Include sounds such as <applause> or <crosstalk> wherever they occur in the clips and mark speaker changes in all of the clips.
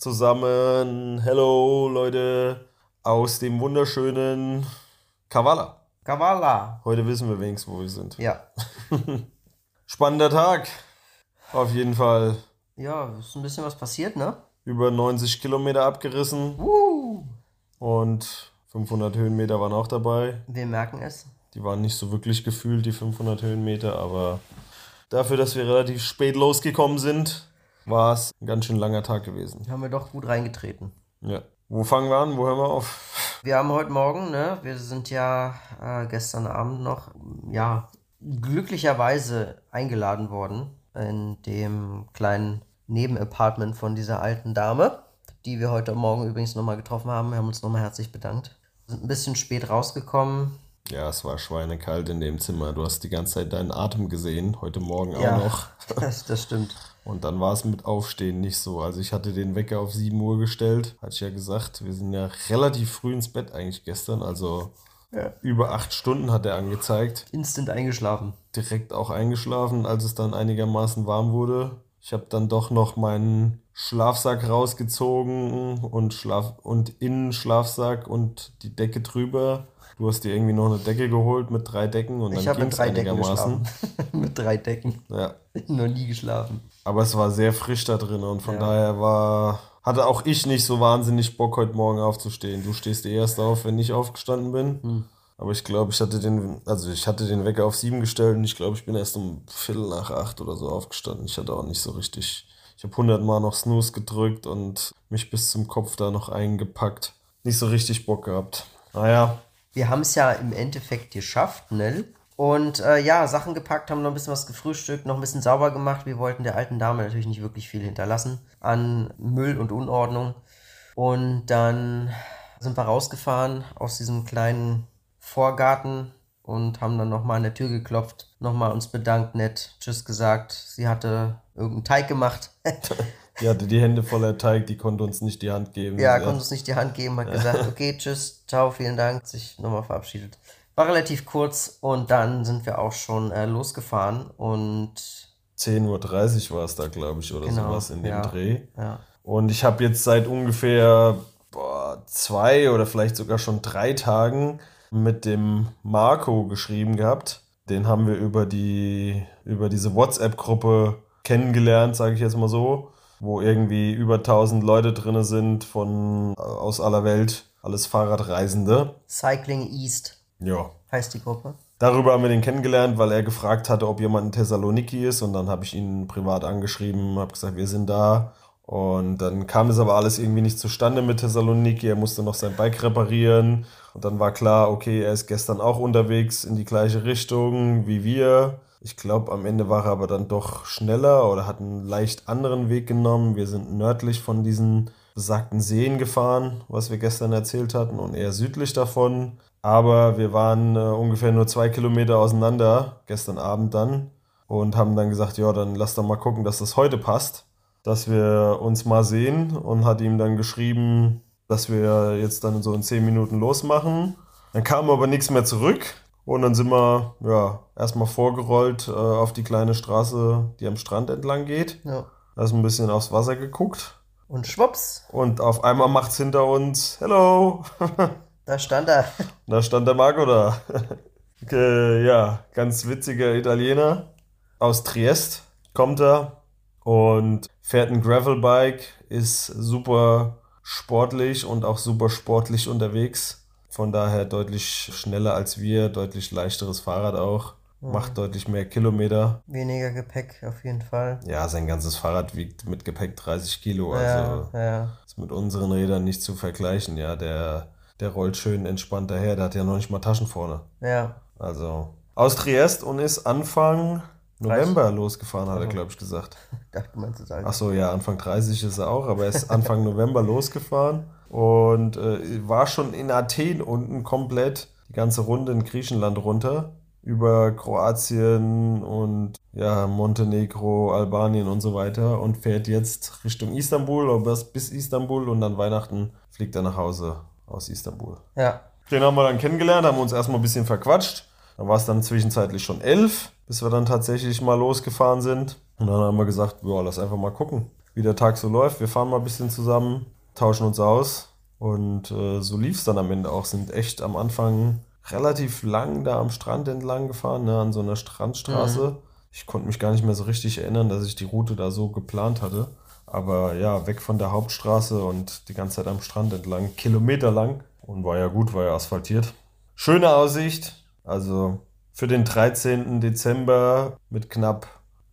Speaker 1: zusammen. Hello Leute aus dem wunderschönen Kavala.
Speaker 2: Kavala.
Speaker 1: Heute wissen wir wenigstens, wo wir sind.
Speaker 2: Ja. <laughs>
Speaker 1: Spannender Tag. Auf jeden Fall.
Speaker 2: Ja, ist ein bisschen was passiert, ne?
Speaker 1: Über 90 Kilometer abgerissen
Speaker 2: Uh.
Speaker 1: und 500 Höhenmeter waren auch dabei.
Speaker 2: Wir merken es.
Speaker 1: Die waren nicht so wirklich gefühlt, die 500 Höhenmeter, aber dafür, dass wir relativ spät losgekommen sind, war es ein ganz schön langer Tag gewesen.
Speaker 2: Haben wir doch gut reingetreten.
Speaker 1: Ja. Wo fangen wir an? Wo hören wir auf?
Speaker 2: Wir haben heute Morgen, ne? Wir sind ja äh, gestern Abend noch, ja, glücklicherweise eingeladen worden in dem kleinen Nebenapartment von dieser alten Dame, die wir heute Morgen übrigens nochmal getroffen haben. Wir haben uns nochmal herzlich bedankt. Sind ein bisschen spät rausgekommen.
Speaker 1: Ja, es war schweinekalt in dem Zimmer. Du hast die ganze Zeit deinen Atem gesehen, heute Morgen auch
Speaker 2: Ja,
Speaker 1: noch. <laughs>
Speaker 2: das, das stimmt.
Speaker 1: Und dann war es mit Aufstehen nicht so. Also ich hatte den Wecker auf 7 Uhr gestellt, hatte ich ja gesagt. Wir sind ja relativ früh ins Bett eigentlich gestern. Also
Speaker 2: Ja.
Speaker 1: über acht Stunden hat er angezeigt.
Speaker 2: Instant eingeschlafen.
Speaker 1: Direkt auch eingeschlafen, als es dann einigermaßen warm wurde. Ich habe dann doch noch meinen Schlafsack rausgezogen und Schlaf und Innenschlafsack und die Decke drüber. Du hast dir irgendwie noch eine Decke geholt mit drei Decken und
Speaker 2: Ich
Speaker 1: dann ging
Speaker 2: mit
Speaker 1: es
Speaker 2: drei Decken
Speaker 1: einigermaßen.
Speaker 2: geschlafen. <laughs> mit drei Decken.
Speaker 1: Ja.
Speaker 2: Noch nie geschlafen.
Speaker 1: Aber es war sehr frisch da drin und von
Speaker 2: Ja.
Speaker 1: daher war, hatte auch ich nicht so wahnsinnig Bock, heute Morgen aufzustehen. Du stehst eh erst auf, wenn ich aufgestanden bin.
Speaker 2: Hm.
Speaker 1: Aber ich glaube, ich hatte den, also ich hatte den Wecker auf sieben gestellt und ich glaube, ich bin erst um Viertel nach acht oder so aufgestanden. Ich hatte auch nicht so richtig, ich habe hundertmal noch Snooze gedrückt und mich bis zum Kopf da noch eingepackt. Nicht so richtig Bock gehabt. Naja,
Speaker 2: Wir haben es ja im Endeffekt geschafft, Nell. Und äh, ja, Sachen gepackt, haben noch ein bisschen was gefrühstückt, noch ein bisschen sauber gemacht. Wir wollten der alten Dame natürlich nicht wirklich viel hinterlassen an Müll und Unordnung. Und dann sind wir rausgefahren aus diesem kleinen Vorgarten und haben dann nochmal an der Tür geklopft, nochmal uns bedankt, nett, tschüss gesagt. Sie hatte irgendeinen Teig gemacht. <laughs>
Speaker 1: die hatte die Hände voller Teig, die konnte uns nicht die Hand geben.
Speaker 2: Ja,
Speaker 1: Sie
Speaker 2: konnte uns nicht die Hand geben, hat gesagt, okay, tschüss, ciao, vielen Dank, sich nochmal verabschiedet. War relativ kurz und dann sind wir auch schon äh, losgefahren und
Speaker 1: 10.30 Uhr war es da, glaube ich, oder
Speaker 2: Genau,
Speaker 1: sowas in dem
Speaker 2: ja.
Speaker 1: Dreh.
Speaker 2: ja,
Speaker 1: Und ich habe jetzt seit ungefähr boah, zwei oder vielleicht sogar schon drei Tagen mit dem Marco geschrieben gehabt. Den haben wir über die über diese WhatsApp-Gruppe kennengelernt, sage ich jetzt mal so, wo irgendwie über 1000 Leute drin sind von äh, aus aller Welt, alles Fahrradreisende.
Speaker 2: Cycling East
Speaker 1: Ja,
Speaker 2: heißt die Gruppe.
Speaker 1: Darüber haben wir den kennengelernt, weil er gefragt hatte, ob jemand in Thessaloniki ist. Und dann habe ich ihn privat angeschrieben, habe gesagt, wir sind da. Und dann kam das aber alles irgendwie nicht zustande mit Thessaloniki. Er musste noch sein Bike reparieren. Und dann war klar, okay, er ist gestern auch unterwegs in die gleiche Richtung wie wir. Ich glaube, am Ende war er aber dann doch schneller oder hat einen leicht anderen Weg genommen. Wir sind nördlich von diesen besagten Seen gefahren, was wir gestern erzählt hatten, und eher südlich davon. Aber wir waren äh, ungefähr nur zwei Kilometer auseinander, gestern Abend dann, und haben dann gesagt, ja, dann lass doch mal gucken, dass das heute passt, dass wir uns mal sehen und hat ihm dann geschrieben, dass wir jetzt dann so in zehn Minuten losmachen. Dann kam aber nichts mehr zurück und dann sind wir ja erstmal vorgerollt äh, auf die kleine Straße, die am Strand entlang geht.
Speaker 2: Ja.
Speaker 1: Da ist ein bisschen aufs Wasser geguckt
Speaker 2: Und schwupps,
Speaker 1: und auf einmal macht's hinter uns, hello, <laughs>
Speaker 2: da stand er.
Speaker 1: da stand der Marco da. <laughs> okay, ja, ganz witziger Italiener aus Triest kommt er und fährt ein Gravelbike, ist super sportlich und auch super sportlich unterwegs. Von daher deutlich schneller als wir, deutlich leichteres Fahrrad auch, macht deutlich mehr Kilometer.
Speaker 2: Weniger Gepäck auf jeden Fall.
Speaker 1: Ja, sein ganzes Fahrrad wiegt mit Gepäck 30 Kilo,
Speaker 2: Ja,
Speaker 1: also
Speaker 2: ja.
Speaker 1: ist mit unseren Rädern nicht zu vergleichen. Ja, der, der rollt schön entspannt daher, der hat ja noch nicht mal Taschen vorne.
Speaker 2: Ja.
Speaker 1: Also aus Triest und ist Anfang November losgefahren, hat er, glaube ich, gesagt. <laughs>
Speaker 2: dachte, du meinst es
Speaker 1: Ach so, ja, Anfang 30 ist er auch, aber er ist Anfang <laughs> November losgefahren und äh, war schon in Athen unten komplett die ganze Runde in Griechenland runter über Kroatien und ja, Montenegro, Albanien und so weiter und fährt jetzt Richtung Istanbul oder bis Istanbul und dann Weihnachten fliegt er nach Hause aus Istanbul.
Speaker 2: Ja.
Speaker 1: Den haben wir dann kennengelernt, haben uns erstmal ein bisschen verquatscht. Da war es dann zwischenzeitlich schon elf, bis wir dann tatsächlich mal losgefahren sind. Und dann haben wir gesagt, ja, lass einfach mal gucken, wie der Tag so läuft. Wir fahren mal ein bisschen zusammen, tauschen uns aus. Und äh, so lief es dann am Ende auch. Sind echt am Anfang relativ lang da am Strand entlang gefahren, ne, an so einer Strandstraße. Mhm. Ich konnte mich gar nicht mehr so richtig erinnern, dass ich die Route da so geplant hatte. Aber ja, weg von der Hauptstraße und die ganze Zeit am Strand entlang, kilometerlang. Und war ja gut, war ja asphaltiert. Schöne Aussicht. Also für den 13. Dezember mit knapp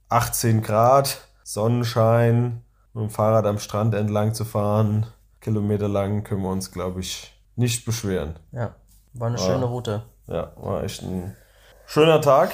Speaker 1: 18 Grad, Sonnenschein, mit dem Fahrrad am Strand entlang zu fahren, kilometerlang, können wir uns, glaube ich, nicht beschweren.
Speaker 2: Ja. War eine war, schöne Route.
Speaker 1: Ja, war echt ein schöner Tag.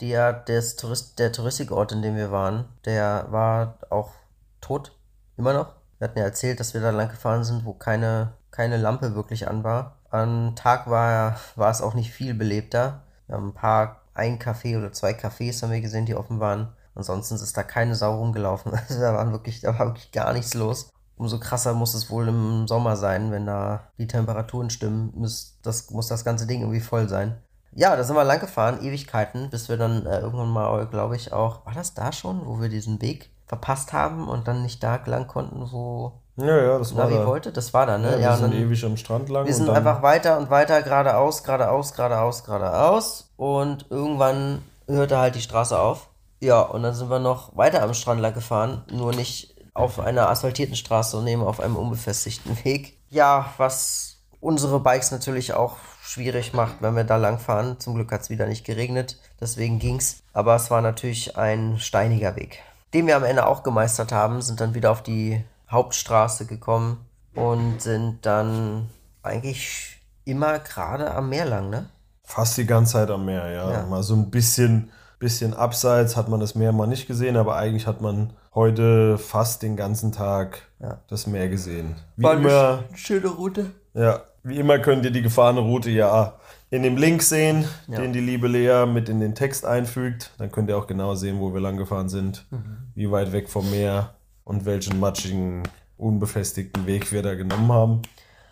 Speaker 2: Die, ja, des Tourist, der Touristikort, in dem wir waren, der war auch tot. Immer noch. Wir hatten ja erzählt, dass wir da lang gefahren sind, wo keine, keine Lampe wirklich an war. Am Tag war, war es auch nicht viel belebter. Wir haben ein paar, ein Café oder zwei Cafés haben wir gesehen, die offen waren. Ansonsten ist da keine Sau rumgelaufen. Also <laughs> da, waren wirklich, da war wirklich gar nichts los umso krasser muss es wohl im Sommer sein, wenn da die Temperaturen stimmen. Muss das, muss das ganze Ding irgendwie voll sein. Ja, da sind wir lang gefahren, Ewigkeiten, bis wir dann äh, irgendwann mal, glaube ich, auch, war das da schon, wo wir diesen Weg verpasst haben und dann nicht da lang konnten, wo
Speaker 1: ja, ja, das
Speaker 2: Navi war da. wollte? Das war da, ne?
Speaker 1: Ja, wir ja, sind dann, ewig am Strand lang.
Speaker 2: Wir sind einfach weiter und weiter, geradeaus, geradeaus, geradeaus, geradeaus und irgendwann hörte halt die Straße auf. Ja, und dann sind wir noch weiter am Strand lang gefahren, nur nicht auf einer asphaltierten Straße und eben auf einem unbefestigten <laughs> Weg. Ja, was unsere Bikes natürlich auch schwierig macht, wenn wir da lang fahren. Zum Glück hat es wieder nicht geregnet, deswegen ging's. Aber es war natürlich ein steiniger Weg. Den wir am Ende auch gemeistert haben, sind dann wieder auf die Hauptstraße gekommen und sind dann eigentlich immer gerade am Meer lang, ne?
Speaker 1: Fast die ganze Zeit am Meer, ja. ja. Mal so ein bisschen Bisschen abseits hat man das Meer mal nicht gesehen, aber eigentlich hat man heute fast den ganzen Tag ja. das Meer gesehen.
Speaker 2: Wie War immer, eine schöne Route.
Speaker 1: Ja, wie immer könnt ihr die gefahrene Route ja in dem Link sehen, ja. den die liebe Lea mit in den Text einfügt. Dann könnt ihr auch genau sehen, wo wir lang gefahren sind, mhm. wie weit weg vom Meer und welchen matschigen, unbefestigten Weg wir da genommen haben.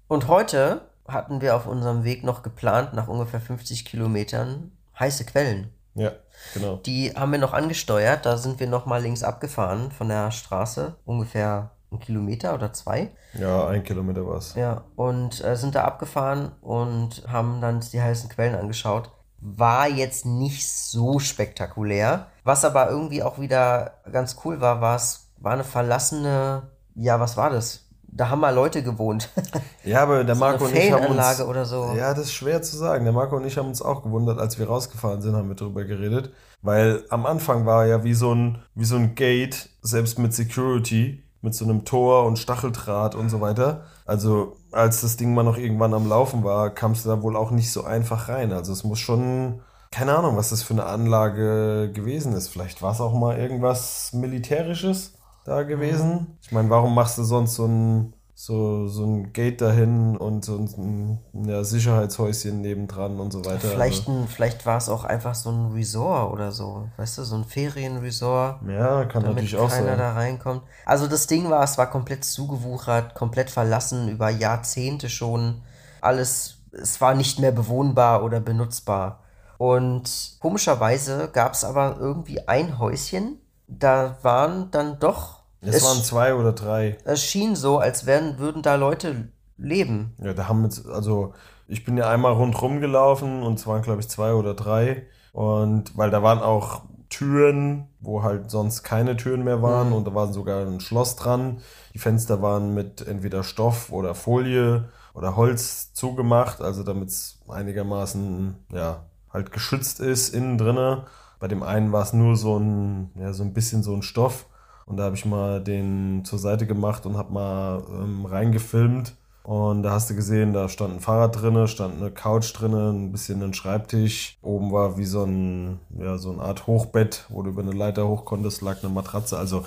Speaker 2: Und heute hatten wir auf unserem Weg noch geplant, nach ungefähr 50 Kilometern heiße Quellen.
Speaker 1: Ja, genau.
Speaker 2: Die haben wir noch angesteuert. Da sind wir noch mal links abgefahren von der Straße. Ungefähr einen Kilometer oder zwei.
Speaker 1: Ja, ein Kilometer war es.
Speaker 2: Ja, und äh, sind da abgefahren und haben dann die heißen Quellen angeschaut. War jetzt nicht so spektakulär. Was aber irgendwie auch wieder ganz cool war, war es war eine verlassene, ja, was war das? Da haben mal Leute gewohnt. <laughs>
Speaker 1: Ja, aber der so Marco und ich haben uns,
Speaker 2: oder so.
Speaker 1: Ja, das ist schwer zu sagen. Der Marco und ich haben uns auch gewundert, als wir rausgefahren sind, haben wir darüber geredet, weil am Anfang war ja wie so ein wie so ein Gate, selbst mit Security, mit so einem Tor und Stacheldraht und so weiter. Also als das Ding mal noch irgendwann am Laufen war, kamst du da wohl auch nicht so einfach rein. Also es muss schon keine Ahnung, was das für eine Anlage gewesen ist. Vielleicht war es auch mal irgendwas Militärisches da gewesen. Ich meine, warum machst du sonst so ein, so, so ein Gate dahin und so ein ja, Sicherheitshäuschen nebendran und so weiter?
Speaker 2: Vielleicht, also ein, vielleicht war es auch einfach so ein Resort oder so. Weißt du, so ein Ferienresort.
Speaker 1: Ja, kann natürlich auch sein.
Speaker 2: keiner da reinkommt. Also das Ding war, es war komplett zugewuchert, komplett verlassen, über Jahrzehnte schon. Alles, es war nicht mehr bewohnbar oder benutzbar. Und komischerweise gab es aber irgendwie ein Häuschen, da waren dann doch
Speaker 1: es, es waren zwei oder drei.
Speaker 2: Es schien so, als wären, würden da Leute leben.
Speaker 1: Ja, da haben jetzt, also ich bin ja einmal rundherum gelaufen und es waren, glaube ich, zwei oder drei. Und weil da waren auch Türen, wo halt sonst keine Türen mehr waren mhm. und da war sogar ein Schloss dran. Die Fenster waren mit entweder Stoff oder Folie oder Holz zugemacht, also damit es einigermaßen ja halt geschützt ist innen drinne. Bei dem einen war es nur so ein ja so ein bisschen so ein Stoff und da habe ich mal den zur Seite gemacht und habe mal ähm, reingefilmt. Und da hast du gesehen, da stand ein Fahrrad drinne, stand eine Couch drinne, ein bisschen ein Schreibtisch. Oben war wie so ein, ja, so eine Art Hochbett, wo du über eine Leiter hoch konntest, lag eine Matratze. Also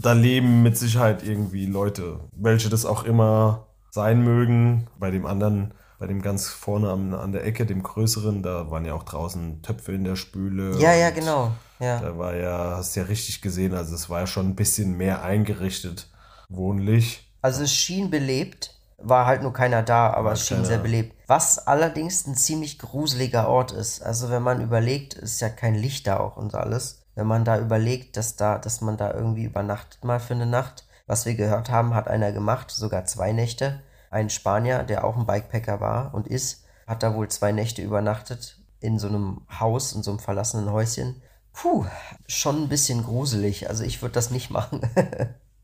Speaker 1: da leben mit Sicherheit irgendwie Leute, welche das auch immer sein mögen. Bei dem anderen, bei dem ganz vorne an, an der Ecke, dem größeren, da waren ja auch draußen Töpfe in der Spüle.
Speaker 2: Ja, ja, genau. Ja.
Speaker 1: Da war ja, hast du ja richtig gesehen, also es war ja schon ein bisschen mehr eingerichtet, wohnlich.
Speaker 2: Also es schien belebt, war halt nur keiner da, aber
Speaker 1: War
Speaker 2: es schien
Speaker 1: keiner.
Speaker 2: sehr belebt. Was allerdings ein ziemlich gruseliger Ort ist. Also wenn man überlegt, ist ja kein Licht da auch und alles. Wenn man da überlegt, dass da, dass man da irgendwie übernachtet mal für eine Nacht. Was wir gehört haben, hat einer gemacht, sogar zwei Nächte. Ein Spanier, der auch ein Bikepacker war und ist, hat da wohl zwei Nächte übernachtet in so einem Haus, in so einem verlassenen Häuschen. Puh, schon ein bisschen gruselig. Also ich würde das nicht <laughs> machen.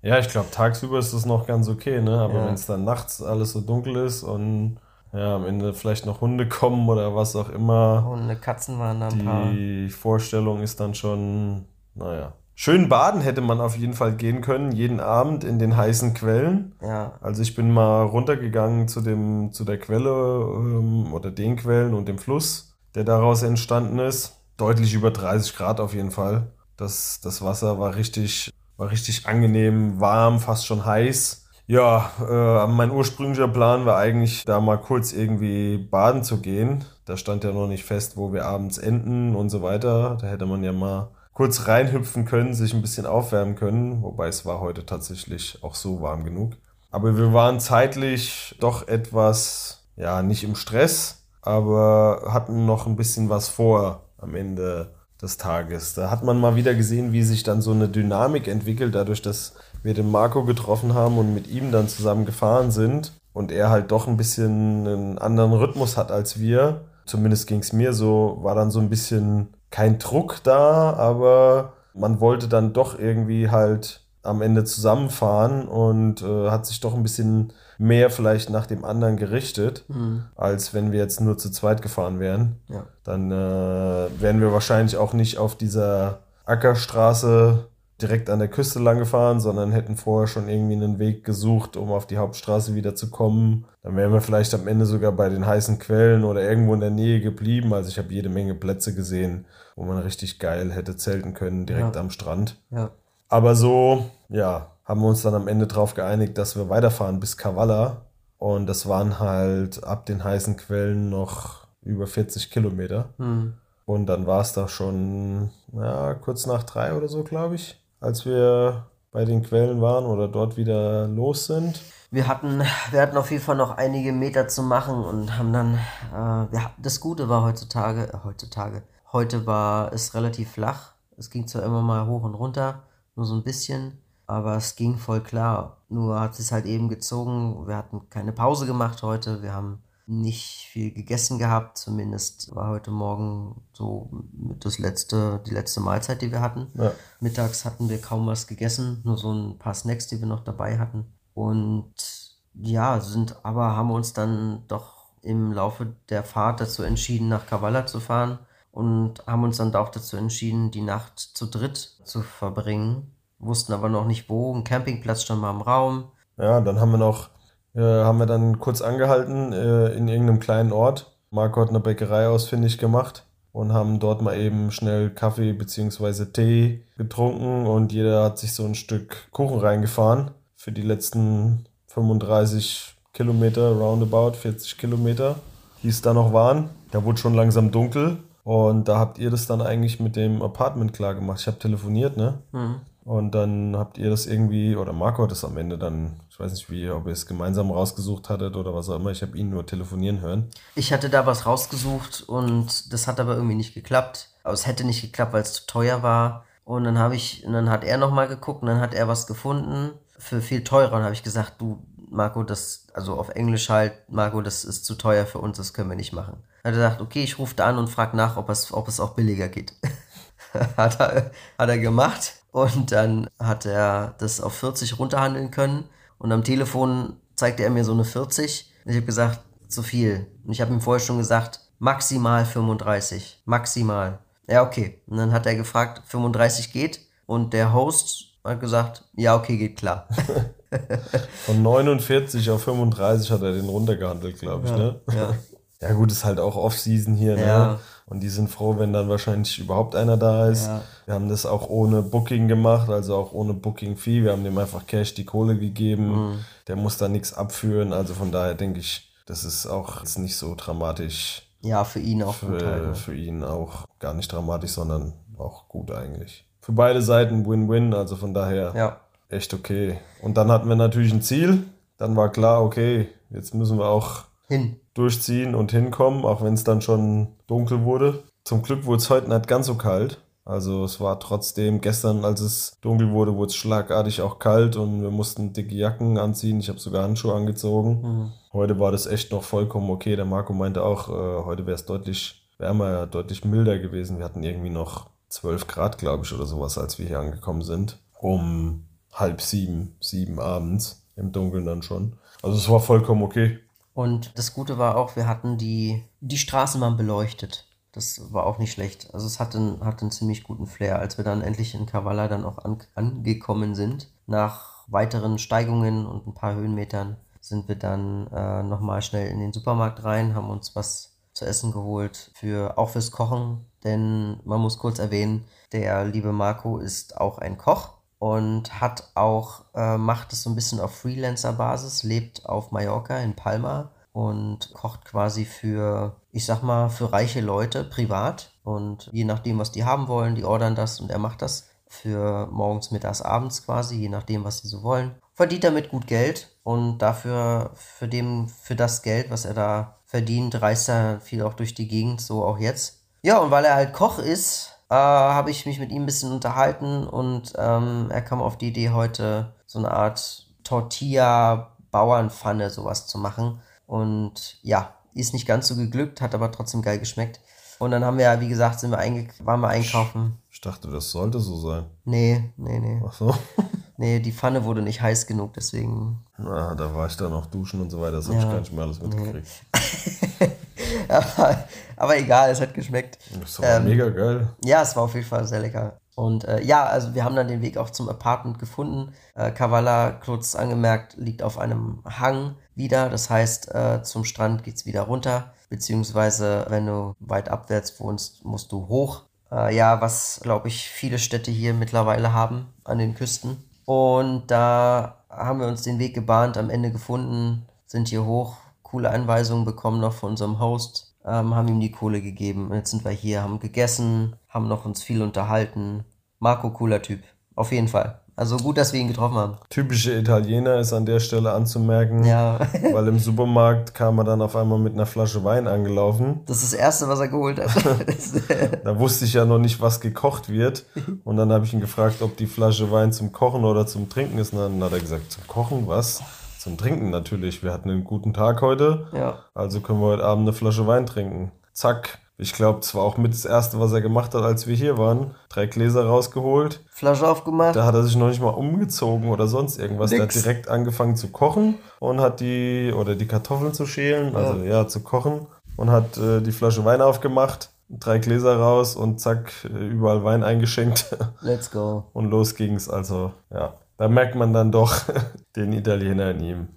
Speaker 1: Ja, ich glaube, tagsüber ist das noch ganz okay, ne? Aber
Speaker 2: Ja.
Speaker 1: wenn es dann nachts alles so dunkel ist und ja, am Ende vielleicht noch Hunde kommen oder was auch immer,
Speaker 2: Hunde, Katzen waren da ein paar.
Speaker 1: die Vorstellung ist dann schon, naja. Schön baden hätte man auf jeden Fall gehen können, jeden Abend in den heißen Quellen.
Speaker 2: Ja,
Speaker 1: Also ich bin mal runtergegangen zu dem, zu der Quelle ähm, oder den Quellen und dem Fluss, der daraus entstanden ist. Deutlich über 30 Grad auf jeden Fall. Das, das Wasser war richtig, war richtig angenehm, warm, fast schon heiß. Ja, äh, mein ursprünglicher Plan war eigentlich, da mal kurz irgendwie baden zu gehen. Da stand ja noch nicht fest, wo wir abends enden und so weiter. Da hätte man ja mal kurz reinhüpfen können, sich ein bisschen aufwärmen können. Wobei es war heute tatsächlich auch so warm genug. Aber wir waren zeitlich doch etwas, ja, nicht im Stress, aber hatten noch ein bisschen was vor am Ende des Tages. Da hat man mal wieder gesehen, wie sich dann so eine Dynamik entwickelt, dadurch, dass wir den Marco getroffen haben und mit ihm dann zusammen gefahren sind und er halt doch ein bisschen einen anderen Rhythmus hat als wir. Zumindest ging es mir so, war dann so ein bisschen kein Druck da, aber man wollte dann doch irgendwie halt am Ende zusammenfahren und äh, hat sich doch ein bisschen mehr vielleicht nach dem anderen gerichtet,
Speaker 2: hm,
Speaker 1: als wenn wir jetzt nur zu zweit gefahren wären.
Speaker 2: ja.
Speaker 1: Dann äh, wären wir wahrscheinlich auch nicht auf dieser Ackerstraße direkt an der Küste lang gefahren, sondern hätten vorher schon irgendwie einen Weg gesucht, um auf die Hauptstraße wieder zu kommen. Dann wären wir vielleicht am Ende sogar bei den heißen Quellen oder irgendwo in der Nähe geblieben. Also ich habe jede Menge Plätze gesehen, wo man richtig geil hätte zelten können, direkt
Speaker 2: Ja.
Speaker 1: am Strand.
Speaker 2: Ja.
Speaker 1: Aber so, ja, haben wir uns dann am Ende darauf geeinigt, dass wir weiterfahren bis Kavala. Und das waren halt ab den heißen Quellen noch über 40 Kilometer.
Speaker 2: Hm.
Speaker 1: Und dann war es da schon, ja, kurz nach drei oder so, glaube ich, als wir bei den Quellen waren oder dort wieder los sind.
Speaker 2: Wir hatten, wir hatten auf jeden Fall noch einige Meter zu machen und haben dann, äh, hatten- das Gute war heutzutage, äh, heutzutage, heute war es relativ flach. Es ging zwar immer mal hoch und runter, nur so ein bisschen, aber es ging voll klar. Nur hat es halt eben gezogen. Wir hatten keine Pause gemacht heute. Wir haben nicht viel gegessen gehabt. Zumindest war heute Morgen so das letzte, die letzte Mahlzeit, die wir hatten.
Speaker 1: Ja.
Speaker 2: Mittags hatten wir kaum was gegessen, nur so ein paar Snacks, die wir noch dabei hatten. Und ja, sind aber haben uns dann doch im Laufe der Fahrt dazu entschieden, nach Kavala zu fahren und haben uns dann auch dazu entschieden, die Nacht zu dritt zu verbringen. Wussten aber noch nicht wo. Ein Campingplatz stand mal im Raum.
Speaker 1: Ja, dann haben wir noch, äh, haben wir dann kurz angehalten äh, in irgendeinem kleinen Ort. Marco hat eine Bäckerei ausfindig gemacht und haben dort mal eben schnell Kaffee bzw. Tee getrunken und jeder hat sich so ein Stück Kuchen reingefahren für die letzten 35 Kilometer, roundabout 40 Kilometer, die es da noch waren. Da wurde schon langsam dunkel und da habt ihr das dann eigentlich mit dem Apartment klar gemacht. Ich habe telefoniert, ne?
Speaker 2: Hm.
Speaker 1: Und dann habt ihr das irgendwie, oder Marco hat es am Ende dann, ich weiß nicht wie, ob ihr es gemeinsam rausgesucht hattet oder was auch immer, ich habe ihn nur telefonieren hören.
Speaker 2: Ich hatte da was rausgesucht und das hat aber irgendwie nicht geklappt. Aber es hätte nicht geklappt, weil es zu teuer war. Und dann habe ich, und dann hat er nochmal geguckt und dann hat er was gefunden für viel teurer. Und habe ich gesagt, du, Marco, das, also auf Englisch halt, Marco, das ist zu teuer für uns, das können wir nicht machen. Dann hat er gesagt, okay, ich rufe da an und frage nach, ob es, ob es auch billiger geht. <laughs> hat, er, hat er gemacht und dann hat er das auf 40 runterhandeln können und am Telefon zeigte er mir so eine 40 und ich habe gesagt, zu viel. Und ich habe ihm vorher schon gesagt, maximal 35, maximal. Ja, okay. Und dann hat er gefragt, 35 geht und der Host hat gesagt, ja, okay, geht klar. <laughs>
Speaker 1: Von 49 auf 35 hat er den runtergehandelt, glaube ich,
Speaker 2: Ja,
Speaker 1: ne?
Speaker 2: ja.
Speaker 1: Ja gut, ist halt auch Off-Season hier, ne?
Speaker 2: Ja.
Speaker 1: Und die sind froh, wenn dann wahrscheinlich überhaupt einer da ist.
Speaker 2: Ja.
Speaker 1: Wir haben das auch ohne Booking gemacht, also auch ohne Booking-Fee. Wir haben dem einfach Cash die Kohle gegeben.
Speaker 2: Mhm.
Speaker 1: Der muss da nichts abführen. Also von daher denke ich, das ist auch jetzt nicht so dramatisch
Speaker 2: Ja, für ihn auch gut halt.
Speaker 1: für,
Speaker 2: Ne?
Speaker 1: für ihn auch gar nicht dramatisch, sondern auch gut eigentlich. Für beide Seiten Win-Win, also von daher
Speaker 2: Ja.
Speaker 1: echt okay. Und dann hatten wir natürlich ein Ziel. Dann war klar, okay, jetzt müssen wir auch
Speaker 2: Hin.
Speaker 1: Durchziehen und hinkommen, auch wenn es dann schon dunkel wurde. Zum Glück wurde es heute nicht ganz so kalt. Also es war trotzdem, gestern, als es dunkel wurde, wurde es schlagartig auch kalt und wir mussten dicke Jacken anziehen. Ich habe sogar Handschuhe angezogen.
Speaker 2: Mhm.
Speaker 1: Heute war das echt noch vollkommen okay. Der Marco meinte auch, äh, heute wäre es deutlich wärmer, deutlich milder gewesen. Wir hatten irgendwie noch 12 Grad, glaube ich, oder sowas, als wir hier angekommen sind. Um halb sieben, sieben abends, im Dunkeln dann schon. Also es war vollkommen okay.
Speaker 2: Und das Gute war auch, wir hatten die, die Straßenbahn beleuchtet. Das war auch nicht schlecht. Also es hatte, einen- hatte einen ziemlich guten Flair, als wir dann endlich in Kavala dann auch an, angekommen sind. Nach weiteren Steigungen und ein paar Höhenmetern sind wir dann äh, nochmal schnell in den Supermarkt rein, haben uns was zu essen geholt, für, auch fürs Kochen. Denn man muss kurz erwähnen, der liebe Marco ist auch ein Koch und hat auch, äh, macht es so ein bisschen auf Freelancer-Basis, lebt auf Mallorca in Palma und kocht quasi für, ich sag mal, für reiche Leute privat. Und je nachdem, was die haben wollen, die ordern das und er macht das für morgens, mittags, abends quasi, je nachdem, was sie so wollen. Verdient damit gut Geld und dafür, für, dem, für das Geld, was er da verdient, reist er viel auch durch die Gegend, so auch jetzt. Ja, und weil er halt Koch ist, äh, habe ich mich mit ihm ein bisschen unterhalten und ähm, er kam auf die Idee, heute so eine Art Tortilla-Bauernpfanne sowas zu machen. Und ja, ist nicht ganz so geglückt, hat aber trotzdem geil geschmeckt. Und dann haben wir, ja, wie gesagt, sind wir einge waren wir einkaufen.
Speaker 1: Ich dachte, das sollte so sein.
Speaker 2: Nee, nee, nee.
Speaker 1: Ach so. <laughs>
Speaker 2: Nee, die Pfanne wurde nicht heiß genug, deswegen.
Speaker 1: Na, da war ich dann noch duschen und so weiter. Das habe ich gar nicht mehr alles mitgekriegt. <laughs>
Speaker 2: aber, aber egal, es hat geschmeckt.
Speaker 1: Das war
Speaker 2: Ähm,
Speaker 1: mega geil.
Speaker 2: Ja, es war auf jeden Fall sehr lecker. Und äh, ja, also wir haben dann den Weg auch zum Apartment gefunden. Äh, Kavala, kurz angemerkt, liegt auf einem Hang wieder. Das heißt, äh, zum Strand geht's wieder runter. Beziehungsweise, wenn du weit abwärts wohnst, musst du hoch. Äh, ja, was, glaube ich, viele Städte hier mittlerweile haben an den Küsten. Und da haben wir uns den Weg gebahnt, am Ende gefunden, sind hier hoch, coole Anweisungen bekommen noch von unserem Host, ähm, haben ihm die Kohle gegeben. Und jetzt sind wir hier, haben gegessen, haben noch uns viel unterhalten. Marco, cooler Typ. Auf jeden Fall. Also gut, dass wir ihn getroffen haben.
Speaker 1: Typische Italiener ist an der Stelle anzumerken,
Speaker 2: Ja. <laughs>
Speaker 1: weil im Supermarkt kam er dann auf einmal mit einer Flasche Wein angelaufen.
Speaker 2: Das ist das Erste, was er geholt hat. <laughs>
Speaker 1: Da wusste ich ja noch nicht, was gekocht wird. Und dann habe ich ihn gefragt, ob die Flasche Wein zum Kochen oder zum Trinken ist. Und dann hat er gesagt, zum Kochen was? Zum Trinken natürlich. Wir hatten einen guten Tag heute.
Speaker 2: ja.
Speaker 1: Also können wir heute Abend eine Flasche Wein trinken. Zack. Ich glaube, es war auch mit das Erste, was er gemacht hat, als wir hier waren. Drei Gläser rausgeholt.
Speaker 2: Flasche aufgemacht.
Speaker 1: Da hat er sich noch nicht mal umgezogen oder sonst irgendwas. Der hat
Speaker 2: Nix.
Speaker 1: direkt angefangen zu kochen und hat die, oder die Kartoffeln zu schälen, also ja, zu kochen und hat äh, die Flasche Wein aufgemacht, drei Gläser raus und zack, überall Wein eingeschenkt
Speaker 2: Let's go.
Speaker 1: und los ging's. Also, ja. Da merkt man dann doch <laughs> den Italiener in ihm.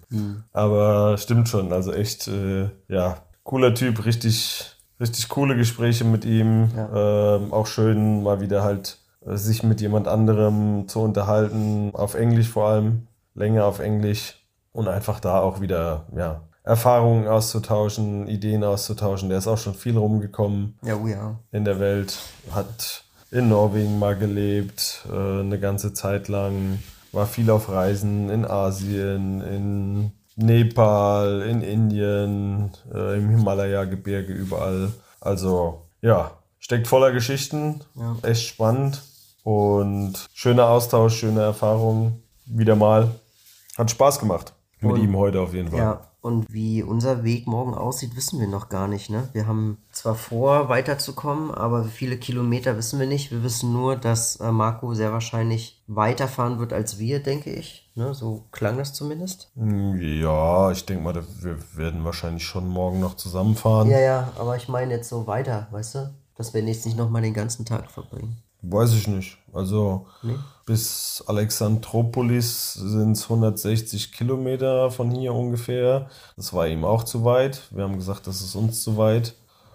Speaker 1: Aber stimmt schon, also echt, äh, ja, cooler Typ, richtig, richtig coole Gespräche mit ihm. Ähm, auch schön, mal wieder halt äh, sich mit jemand anderem zu unterhalten, auf Englisch vor allem, länger auf Englisch und einfach da auch wieder, ja, Erfahrungen auszutauschen, Ideen auszutauschen. Der ist auch schon viel rumgekommen
Speaker 2: Ja, oh ja.
Speaker 1: in der Welt, hat in Norwegen mal gelebt, äh, eine ganze Zeit lang, war viel auf Reisen in Asien, in Nepal, in Indien, äh, im Himalaya-Gebirge, überall. Also ja, steckt voller Geschichten,
Speaker 2: Ja.
Speaker 1: echt spannend und schöner Austausch, schöne Erfahrungen, wieder mal. Hat Spaß gemacht mit
Speaker 2: Und-
Speaker 1: ihm heute auf jeden Fall.
Speaker 2: Ja, und wie unser Weg morgen aussieht, wissen wir noch gar nicht. Ne? Wir haben zwar vor, weiterzukommen, aber wie viele Kilometer wissen wir nicht. Wir wissen nur, dass äh, Marco sehr wahrscheinlich weiterfahren wird als wir, denke ich. Ne? So klang das zumindest.
Speaker 1: Ja, ich denke mal, wir werden wahrscheinlich schon morgen noch zusammenfahren.
Speaker 2: Ja, ja, aber ich meine jetzt so weiter, weißt du? Dass wir jetzt nicht nochmal den ganzen Tag verbringen.
Speaker 1: Weiß ich nicht. Also bis Alexandropolis sind es 160 Kilometer von hier ungefähr. Das war ihm auch zu weit. Wir haben gesagt, das ist uns zu weit.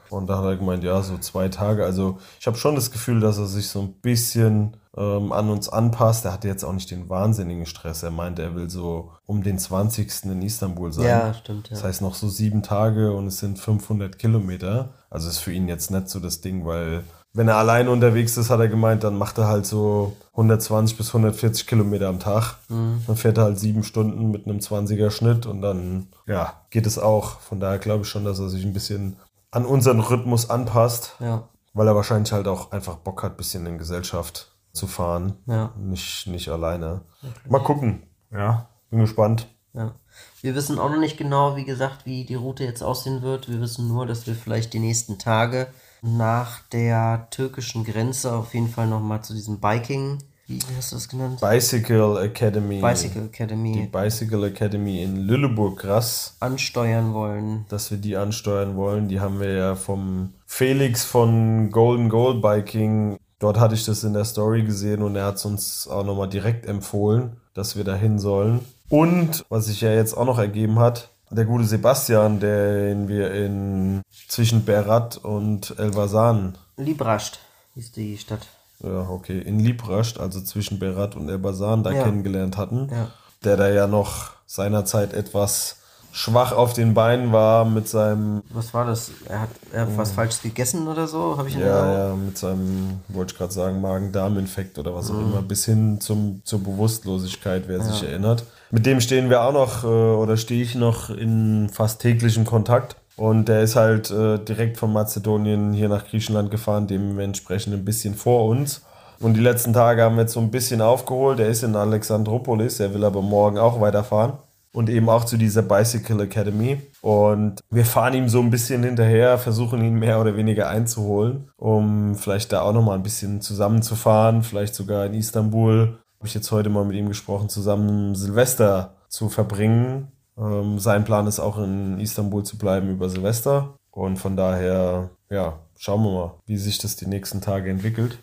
Speaker 1: Und da hat er gemeint, ja, so zwei Tage. Also ich habe schon das Gefühl, dass er sich so ein bisschen ähm, an uns anpasst. Er hatte jetzt auch nicht den wahnsinnigen Stress. Er meinte, er will so um den 20. in Istanbul sein.
Speaker 2: Ja, stimmt, ja.
Speaker 1: Das heißt noch so sieben Tage und es sind 500 Kilometer. Also ist für ihn jetzt nicht so das Ding, weil wenn er alleine unterwegs ist, hat er gemeint, dann macht er halt so 120 bis 140 Kilometer am Tag.
Speaker 2: Mhm.
Speaker 1: Dann fährt er halt sieben Stunden mit einem 20er Schnitt und dann, ja, geht es auch. Von daher glaube ich schon, dass er sich ein bisschen an unseren Rhythmus anpasst,
Speaker 2: Ja.
Speaker 1: weil er wahrscheinlich halt auch einfach Bock hat, ein bisschen in Gesellschaft zu fahren.
Speaker 2: Ja.
Speaker 1: Nicht, nicht alleine. Mal gucken. Ja, bin gespannt.
Speaker 2: Ja. Wir wissen auch noch nicht genau, wie gesagt, wie die Route jetzt aussehen wird. Wir wissen nur, dass wir vielleicht die nächsten Tage nach der türkischen Grenze auf jeden Fall nochmal zu diesem Biking, wie hast du das genannt?
Speaker 1: Bicycle Academy.
Speaker 2: Bicycle
Speaker 1: Die
Speaker 2: Academy
Speaker 1: Bicycle Academy in Lüneburg, krass.
Speaker 2: ansteuern wollen.
Speaker 1: dass wir die ansteuern wollen. Die haben wir ja vom Felix von Golden Goal Biking. Dort hatte ich das in der Story gesehen und er hat es uns auch nochmal direkt empfohlen, dass wir da hin sollen. Und was sich ja jetzt auch noch ergeben hat, der gute Sebastian, den wir in zwischen Berat und Elbasan,
Speaker 2: Librascht ist die Stadt.
Speaker 1: ja okay, in Librascht, also zwischen Berat und Elbasan, da
Speaker 2: Ja.
Speaker 1: kennengelernt hatten,
Speaker 2: Ja.
Speaker 1: der da ja noch seinerzeit etwas schwach auf den Beinen war mit seinem
Speaker 2: Was war das? Er hat, er hat was Falsches gegessen oder so? Habe ich
Speaker 1: Ja, ja, mit seinem, wollte ich gerade sagen, Magen-Darm-Infekt oder was auch immer, bis hin zum, zur Bewusstlosigkeit, wer sich erinnert. Mit dem stehen wir auch noch, äh, oder stehe ich noch in fast täglichem Kontakt. Und der ist halt äh, direkt von Mazedonien hier nach Griechenland gefahren, dementsprechend ein bisschen vor uns. Und die letzten Tage haben wir jetzt so ein bisschen aufgeholt. Er ist in Alexandropolis, er will aber morgen auch weiterfahren. Und eben auch zu dieser Bicycle Academy. Und wir fahren ihm so ein bisschen hinterher, versuchen ihn mehr oder weniger einzuholen, um vielleicht da auch nochmal ein bisschen zusammenzufahren, vielleicht sogar in Istanbul. Habe ich jetzt heute mal mit ihm gesprochen, zusammen Silvester zu verbringen. Ähm, sein Plan ist auch in Istanbul zu bleiben über Silvester. Und von daher, ja, schauen wir mal, wie sich das die nächsten Tage entwickelt.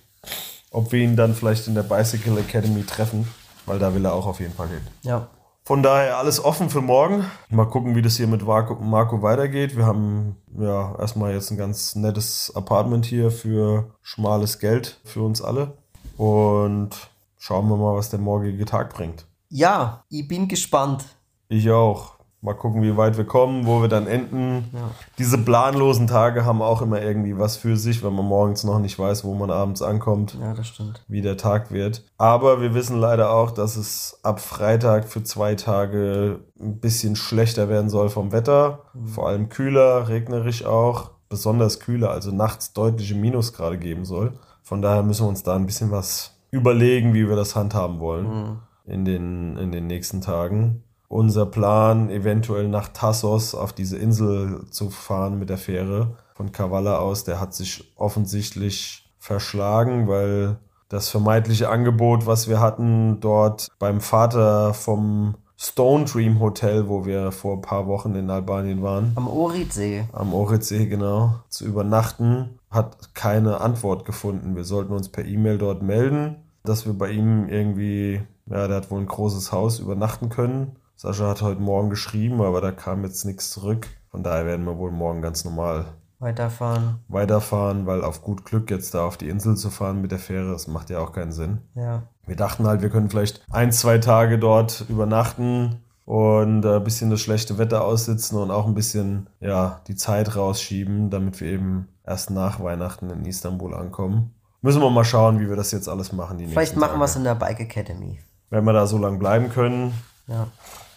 Speaker 1: Ob wir ihn dann vielleicht in der Bicycle Academy treffen, weil da will er auch auf jeden Fall hin.
Speaker 2: Ja.
Speaker 1: Von daher alles offen für morgen. Mal gucken, wie das hier mit Marco, Marco weitergeht. Wir haben ja erstmal jetzt ein ganz nettes Apartment hier für schmales Geld für uns alle. Und schauen wir mal, was der morgige Tag bringt.
Speaker 2: Ja, ich bin gespannt.
Speaker 1: Ich auch. Mal gucken, wie weit wir kommen, wo wir dann enden.
Speaker 2: Ja.
Speaker 1: Diese planlosen Tage haben auch immer irgendwie was für sich, wenn man morgens noch nicht weiß, wo man abends ankommt
Speaker 2: Ja, das stimmt.
Speaker 1: wie der Tag wird. Aber wir wissen leider auch, dass es ab Freitag für zwei Tage ein bisschen schlechter werden soll vom Wetter. Vor allem kühler, regnerisch auch. Besonders kühler, also nachts deutliche Minusgrade geben soll. Von daher müssen wir uns da ein bisschen was überlegen, wie wir das handhaben wollen in, den, in den nächsten Tagen. Unser Plan, eventuell nach Tassos auf diese Insel zu fahren mit der Fähre von Kavala aus, der hat sich offensichtlich verschlagen, weil das vermeintliche Angebot, was wir hatten dort beim Vater vom Stone Dream Hotel, wo wir vor ein paar Wochen in Albanien waren,
Speaker 2: Am Oritsee.
Speaker 1: am Oritsee genau, zu übernachten, hat keine Antwort gefunden. Wir sollten uns per E-Mail dort melden, dass wir bei ihm irgendwie, ja, der hat wohl ein großes Haus übernachten können. Sascha hat heute Morgen geschrieben, aber da kam jetzt nichts zurück. Von daher werden wir wohl morgen ganz normal
Speaker 2: Weiterfahren.
Speaker 1: weiterfahren, weil auf gut Glück jetzt da auf die Insel zu fahren mit der Fähre, das macht ja auch keinen Sinn.
Speaker 2: Ja.
Speaker 1: Wir dachten halt, wir können vielleicht ein, zwei Tage dort übernachten und äh, ein bisschen das schlechte Wetter aussitzen und auch ein bisschen ja, die Zeit rausschieben, damit wir eben erst nach Weihnachten in Istanbul ankommen. Müssen wir mal schauen, wie wir das jetzt alles machen. Die
Speaker 2: Vielleicht machen wir es in der Bike Academy.
Speaker 1: Wenn wir da so lange bleiben können,
Speaker 2: Ja.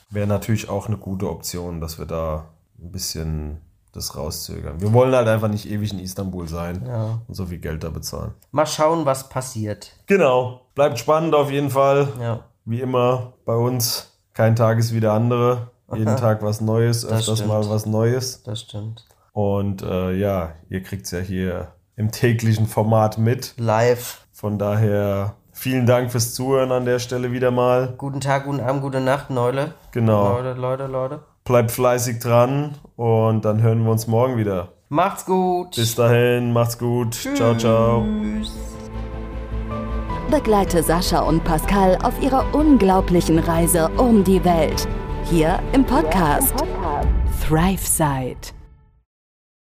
Speaker 1: wäre natürlich auch eine gute Option, dass wir da ein bisschen das rauszögern. Wir wollen halt einfach nicht ewig in Istanbul sein
Speaker 2: Ja.
Speaker 1: und so viel Geld da bezahlen.
Speaker 2: Mal schauen, was passiert.
Speaker 1: Genau. Bleibt spannend auf jeden Fall.
Speaker 2: Ja.
Speaker 1: Wie immer bei uns. Kein Tag ist wie der andere. Jeden <laughs> Tag was Neues,
Speaker 2: Das
Speaker 1: öfters mal was Neues.
Speaker 2: Das stimmt.
Speaker 1: Und äh, ja, ihr kriegt es ja hier im täglichen Format mit.
Speaker 2: Live.
Speaker 1: Von daher vielen Dank fürs Zuhören an der Stelle wieder mal.
Speaker 2: Guten Tag, guten Abend, gute Nacht, Leute.
Speaker 1: Genau.
Speaker 2: Leute, Leute, Leute.
Speaker 1: Bleibt fleißig dran und dann hören wir uns morgen wieder.
Speaker 2: Macht's gut.
Speaker 1: Bis dahin, macht's gut. Ciao, ciao.
Speaker 2: Tschüss.
Speaker 3: Begleite Sascha und Pascal auf ihrer unglaublichen Reise um die Welt. Hier im Podcast, Thrive Side.